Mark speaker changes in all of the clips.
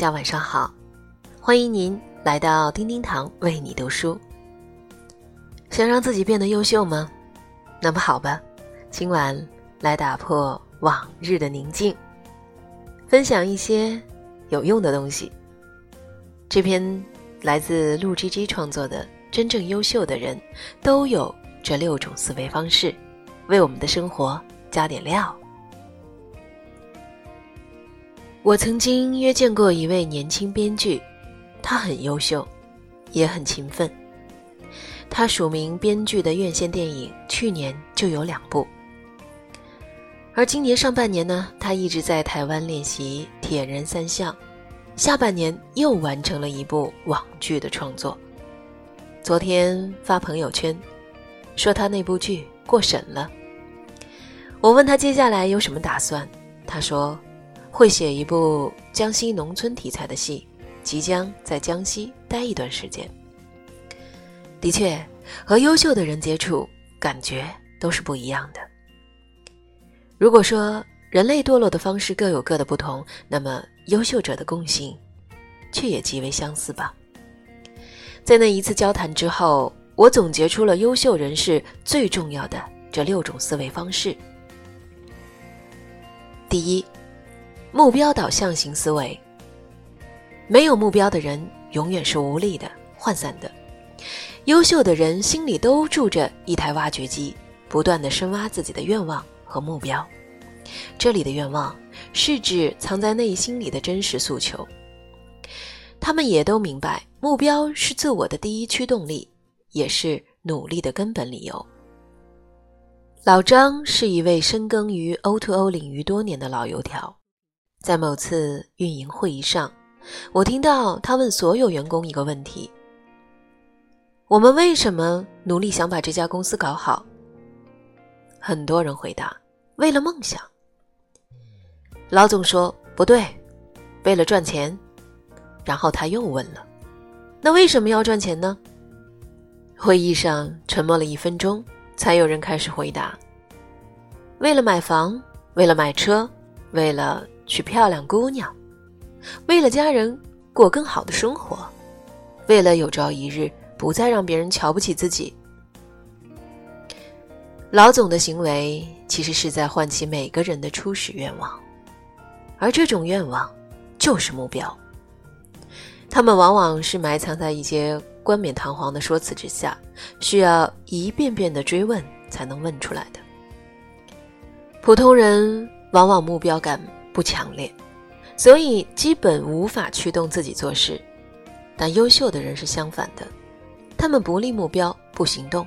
Speaker 1: 大家晚上好，欢迎您来到叮叮堂为你读书。想让自己变得优秀吗？那么好吧，今晚来打破往日的宁静，分享一些有用的东西。这篇来自陆 GG 创作的《真正优秀的人都有这六种思维方式》，为我们的生活加点料。我曾经约见过一位年轻编剧，他很优秀，也很勤奋。他署名编剧的院线电影，去年就有两部。而今年上半年呢，他一直在台湾练习《铁人三项》，下半年又完成了一部网剧的创作。昨天发朋友圈，说他那部剧过审了。我问他接下来有什么打算，他说会写一部江西农村题材的戏，即将在江西待一段时间。的确，和优秀的人接触，感觉都是不一样的。如果说人类堕落的方式各有各的不同，那么优秀者的共性，却也极为相似吧。在那一次交谈之后，我总结出了优秀人士最重要的这六种思维方式。第一，目标导向型思维。没有目标的人，永远是无力的、涣散的。优秀的人心里都住着一台挖掘机，不断的深挖自己的愿望和目标。这里的愿望是指藏在内心里的真实诉求。他们也都明白，目标是自我的第一驱动力，也是努力的根本理由。老张是一位深耕于 O2O 领域多年的老油条，在某次运营会议上，我听到他问所有员工一个问题。我们为什么努力想把这家公司搞好？很多人回答：为了梦想。老总说不对，为了赚钱。然后他又问了：那为什么要赚钱呢？会议上沉默了一分钟，才有人开始回答：为了买房，为了买车，为了娶漂亮姑娘，为了家人过更好的生活，为了有朝一日。不再让别人瞧不起自己。老总的行为其实是在唤起每个人的初始愿望，而这种愿望就是目标。他们往往是埋藏在一些冠冕堂皇的说辞之下，需要一遍遍的追问才能问出来的。普通人往往目标感不强烈，所以基本无法驱动自己做事。但优秀的人是相反的。他们不立目标不行动，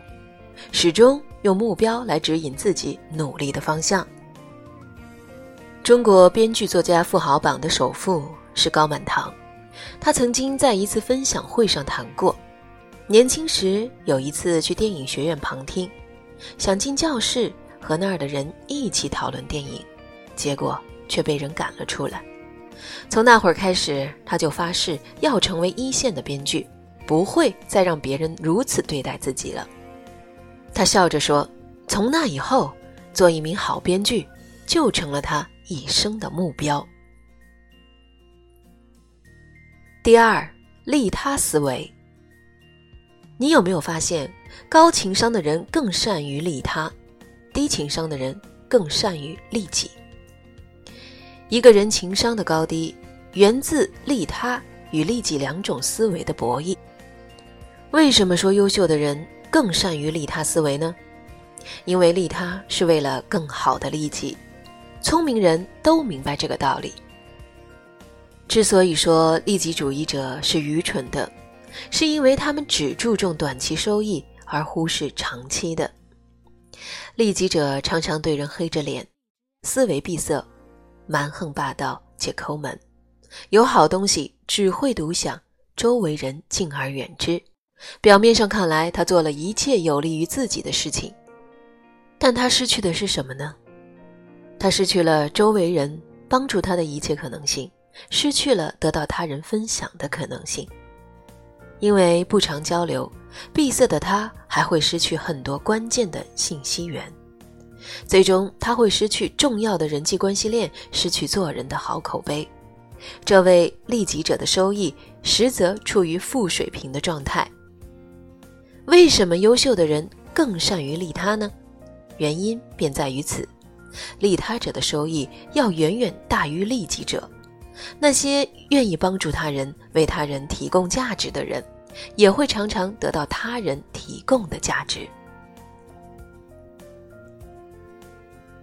Speaker 1: 始终用目标来指引自己努力的方向。中国编剧作家富豪榜的首富是高满堂，他曾经在一次分享会上谈过，年轻时有一次去电影学院旁听，想进教室和那儿的人一起讨论电影，结果却被人赶了出来。从那会儿开始，他就发誓要成为一线的编剧。不会再让别人如此对待自己了。他笑着说：“从那以后，做一名好编剧就成了他一生的目标。”第二，利他思维。你有没有发现，高情商的人更善于利他，低情商的人更善于利己？一个人情商的高低，源自利他与利己两种思维的博弈。为什么说优秀的人更善于利他思维呢？因为利他是为了更好的利己，聪明人都明白这个道理。之所以说利己主义者是愚蠢的，是因为他们只注重短期收益而忽视长期的。利己者常常对人黑着脸，思维闭塞，蛮横霸道且抠门，有好东西只会独享，周围人敬而远之。表面上看来，他做了一切有利于自己的事情，但他失去的是什么呢？他失去了周围人帮助他的一切可能性，失去了得到他人分享的可能性。因为不常交流，闭塞的他还会失去很多关键的信息源，最终他会失去重要的人际关系链，失去做人的好口碑，这位利己者的收益实则处于负水平的状态。为什么优秀的人更善于利他呢？原因便在于此：利他者的收益要远远大于利己者。那些愿意帮助他人、为他人提供价值的人，也会常常得到他人提供的价值。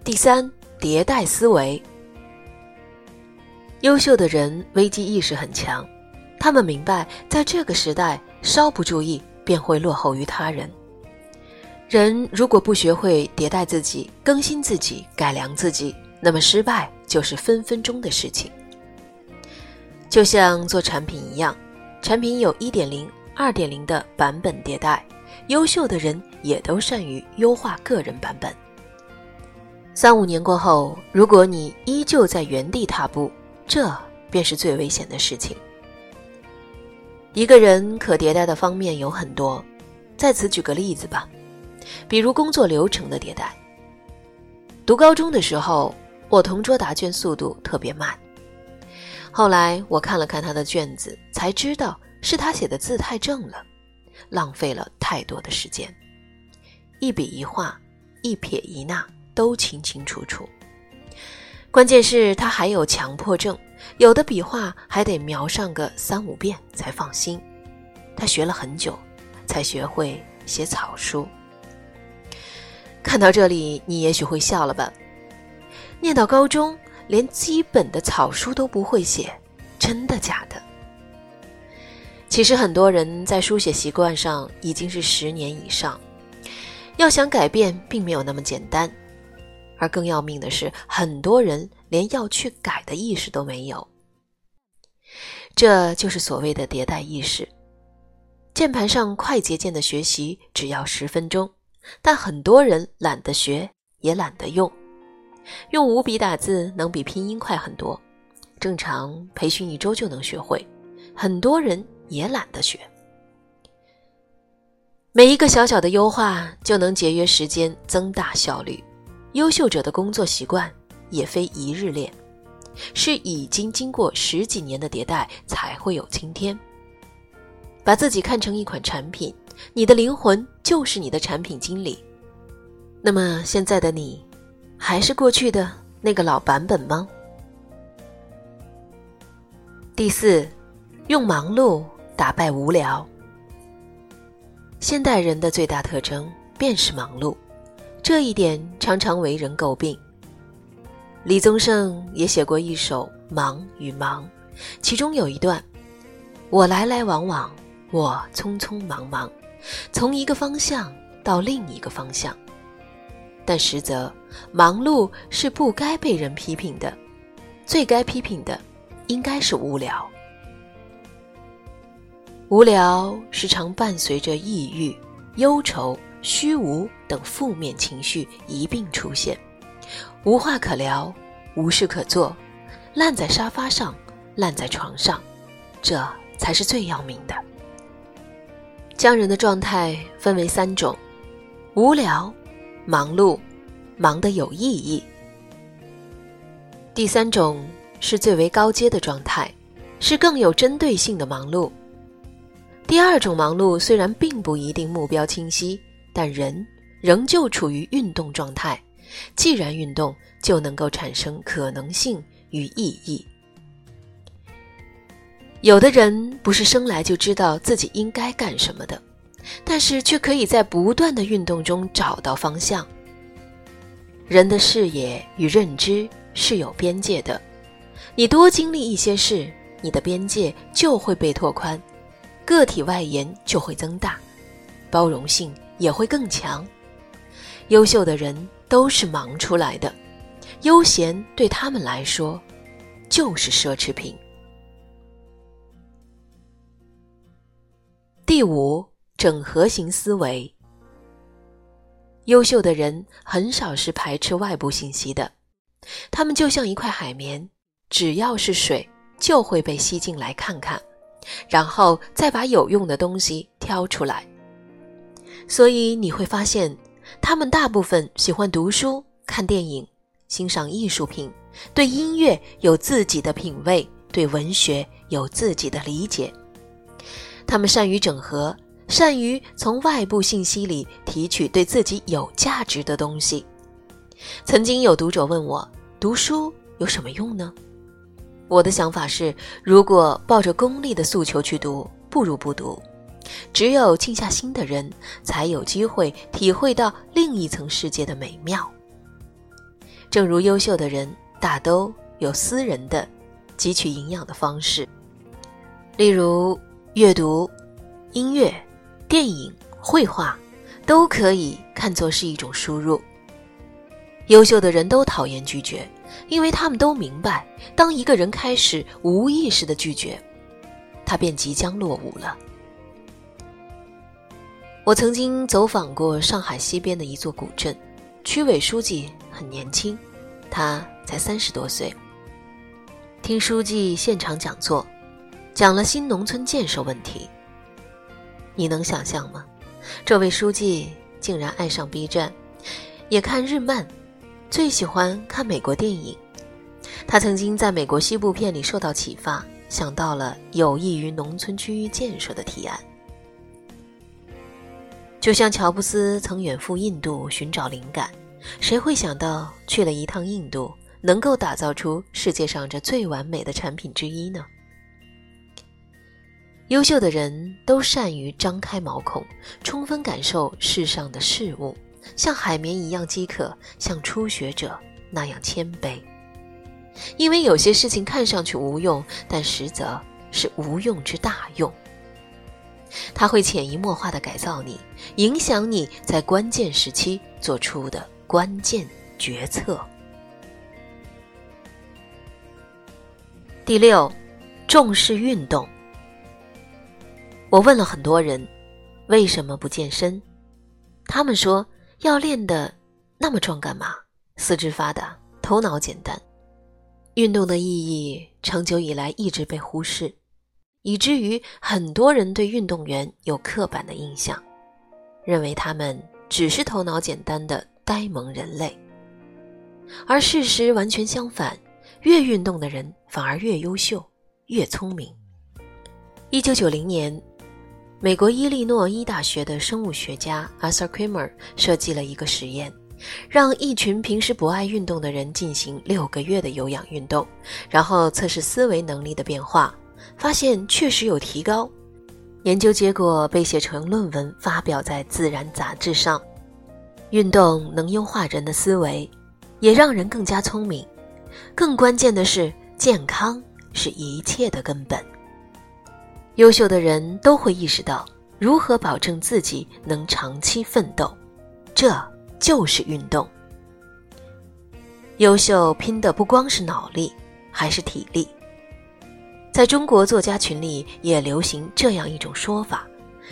Speaker 1: 第三，迭代思维。优秀的人危机意识很强，他们明白，在这个时代，稍不注意便会落后于他人。人如果不学会迭代自己、更新自己、改良自己，那么失败就是分分钟的事情。就像做产品一样，产品有一点零、二点零的版本迭代，优秀的人也都善于优化个人版本。三五年过后，如果你依旧在原地踏步，这便是最危险的事情。一个人可迭代的方面有很多，在此举个例子吧，比如工作流程的迭代。读高中的时候，我同桌答卷速度特别慢，后来我看了看他的卷子，才知道是他写的字太正了，浪费了太多的时间，一笔一画，一撇一捺都清清楚楚。关键是他还有强迫症，有的笔画还得描上个三五遍才放心。他学了很久，才学会写草书。看到这里，你也许会笑了吧？念到高中，连基本的草书都不会写，真的假的？其实很多人在书写习惯上已经是十年以上，要想改变，并没有那么简单。而更要命的是，很多人连要去改的意识都没有。这就是所谓的迭代意识。键盘上快捷键的学习只要十分钟，但很多人懒得学，也懒得用。用五笔打字能比拼音快很多，正常培训一周就能学会，很多人也懒得学。每一个小小的优化就能节约时间，增大效率。优秀者的工作习惯也非一日练，是已经经过十几年的迭代才会有今天。把自己看成一款产品，你的灵魂就是你的产品经理。那么现在的你，还是过去的那个老版本吗？第四，用忙碌打败无聊。现代人的最大特征便是忙碌。这一点常常为人诟病。李宗盛也写过一首《忙与忙》，其中有一段：“我来来往往，我匆匆忙忙，从一个方向到另一个方向。”但实则，忙碌是不该被人批评的，最该批评的应该是无聊。无聊时常伴随着抑郁、忧愁。虚无等负面情绪一并出现，无话可聊，无事可做，烂在沙发上，烂在床上，这才是最要命的。将人的状态分为三种：无聊、忙碌、忙得有意义。第三种是最为高阶的状态，是更有针对性的忙碌。第二种忙碌虽然并不一定目标清晰。但人仍旧处于运动状态，既然运动，就能够产生可能性与意义。有的人不是生来就知道自己应该干什么的，但是却可以在不断的运动中找到方向。人的视野与认知是有边界的，你多经历一些事，你的边界就会被拓宽，个体外延就会增大，包容性。也会更强。优秀的人都是忙出来的，悠闲对他们来说就是奢侈品。第五，整合型思维。优秀的人很少是排斥外部信息的，他们就像一块海绵，只要是水就会被吸进来看看，然后再把有用的东西挑出来。所以你会发现，他们大部分喜欢读书、看电影、欣赏艺术品，对音乐有自己的品味，对文学有自己的理解。他们善于整合，善于从外部信息里提取对自己有价值的东西。曾经有读者问我：“读书有什么用呢？”我的想法是：如果抱着功利的诉求去读，不如不读。只有静下心的人，才有机会体会到另一层世界的美妙。正如优秀的人大都有私人的汲取营养的方式，例如阅读、音乐、电影、绘画，都可以看作是一种输入。优秀的人都讨厌拒绝，因为他们都明白，当一个人开始无意识的拒绝，他便即将落伍了。我曾经走访过上海西边的一座古镇，区委书记很年轻，他才三十多岁。听书记现场讲座，讲了新农村建设问题。你能想象吗？这位书记竟然爱上 B 站，也看日漫，最喜欢看美国电影。他曾经在美国西部片里受到启发，想到了有益于农村区域建设的提案。就像乔布斯曾远赴印度寻找灵感，谁会想到去了一趟印度，能够打造出世界上这最完美的产品之一呢？优秀的人都善于张开毛孔，充分感受世上的事物，像海绵一样饥渴，像初学者那样谦卑。因为有些事情看上去无用，但实则是无用之大用。他会潜移默化的改造你，影响你在关键时期做出的关键决策。第六，重视运动。我问了很多人，为什么不健身？他们说要练得那么壮干嘛？四肢发达，头脑简单。运动的意义长久以来一直被忽视。以至于很多人对运动员有刻板的印象，认为他们只是头脑简单的呆萌人类。而事实完全相反，越运动的人反而越优秀、越聪明。一九九零年，美国伊利诺伊大学的生物学家 Arthur Kramer 设计了一个实验，让一群平时不爱运动的人进行六个月的有氧运动，然后测试思维能力的变化。发现确实有提高，研究结果被写成论文发表在《自然》杂志上。运动能优化人的思维，也让人更加聪明。更关键的是，健康是一切的根本。优秀的人都会意识到如何保证自己能长期奋斗，这就是运动。优秀拼的不光是脑力，还是体力。在中国作家群里也流行这样一种说法：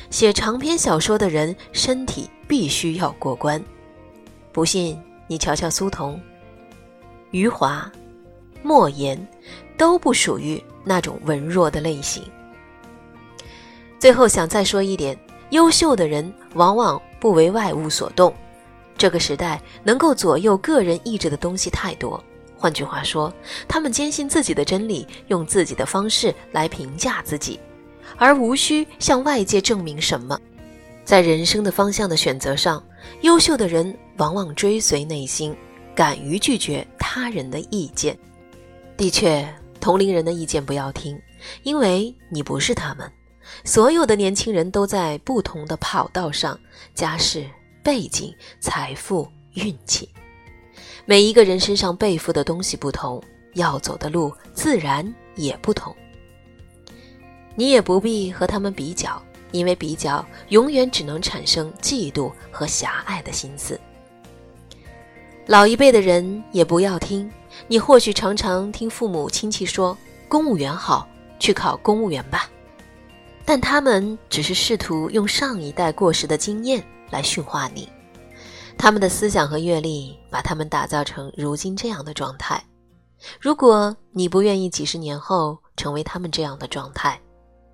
Speaker 1: 写长篇小说的人身体必须要过关。不信你瞧瞧苏童、余华、莫言，都不属于那种文弱的类型。最后想再说一点：优秀的人往往不为外物所动。这个时代能够左右个人意志的东西太多。换句话说，他们坚信自己的真理，用自己的方式来评价自己，而无需向外界证明什么。在人生的方向的选择上，优秀的人往往追随内心，敢于拒绝他人的意见。的确，同龄人的意见不要听，因为你不是他们。所有的年轻人都在不同的跑道上，家世、背景、财富、运气。每一个人身上背负的东西不同，要走的路自然也不同。你也不必和他们比较，因为比较永远只能产生嫉妒和狭隘的心思。老一辈的人也不要听，你或许常常听父母亲戚说公务员好，去考公务员吧，但他们只是试图用上一代过时的经验来驯化你。他们的思想和阅历把他们打造成如今这样的状态。如果你不愿意几十年后成为他们这样的状态，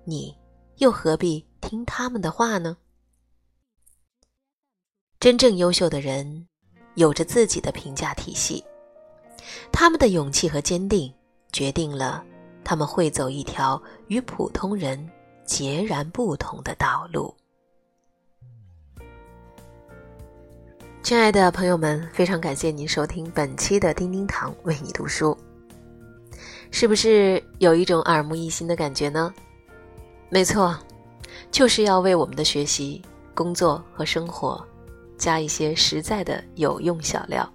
Speaker 1: 你又何必听他们的话呢？真正优秀的人有着自己的评价体系，他们的勇气和坚定决定了
Speaker 2: 他们会走一条与普通人截然不同的道路。亲爱的朋友们，非常感谢您收听本期的叮叮堂为你读书。是不是有一种耳目一新的感觉呢？没错，就是要为我们的学习、工作和生活加一些实在的有用小料。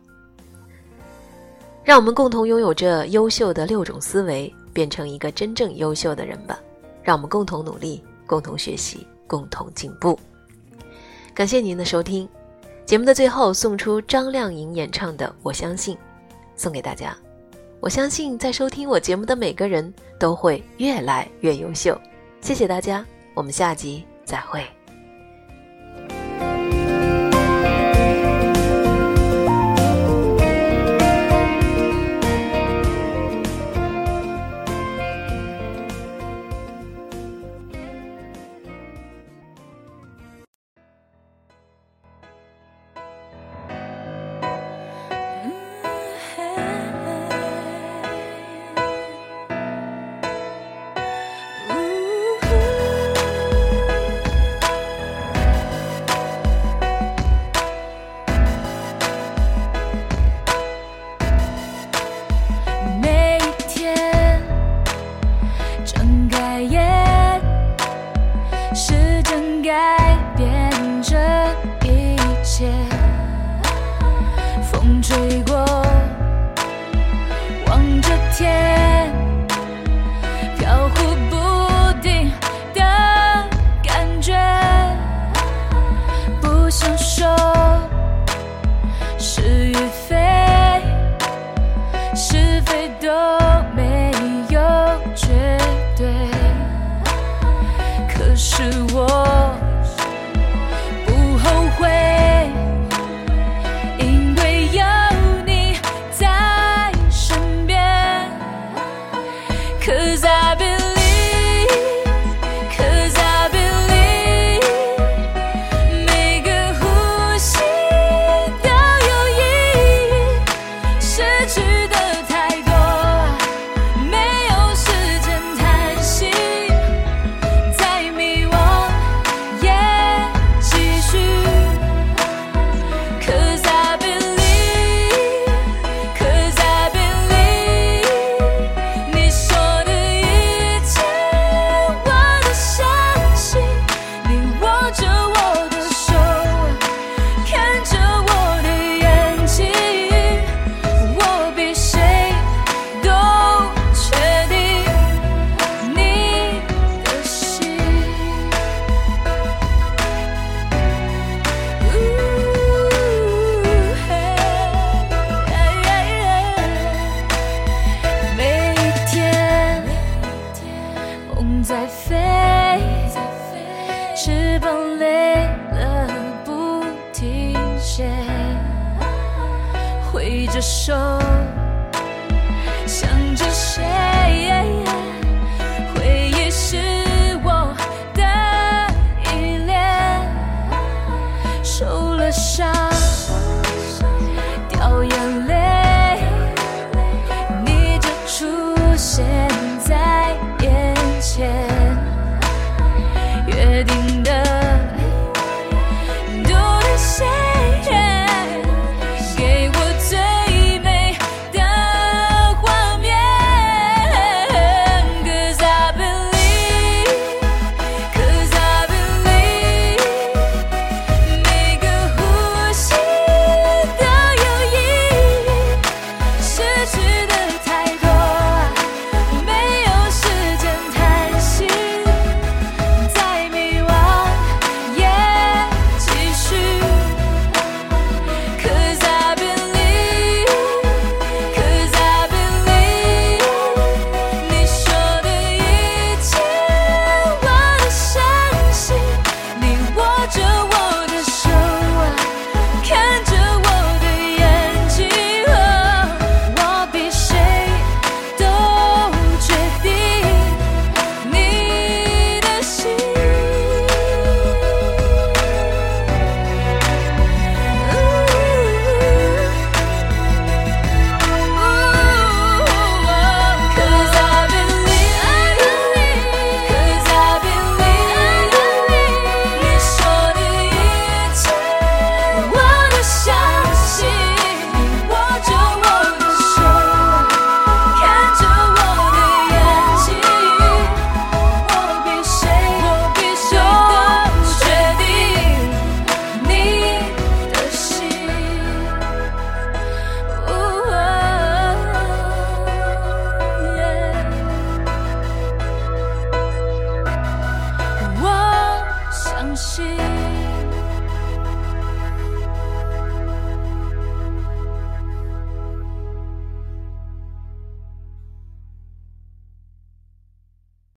Speaker 2: 让我们共同拥有这优秀的六种思维，变成一个真正优秀的人吧！让我们共同努力，共同学习，共同进步。感谢您的收听，节目的最后送出张靓颖演唱的《我相信》，送给大家。我相信，在收听我节目的每个人都会越来越优秀。谢谢大家，我们下集再会。去，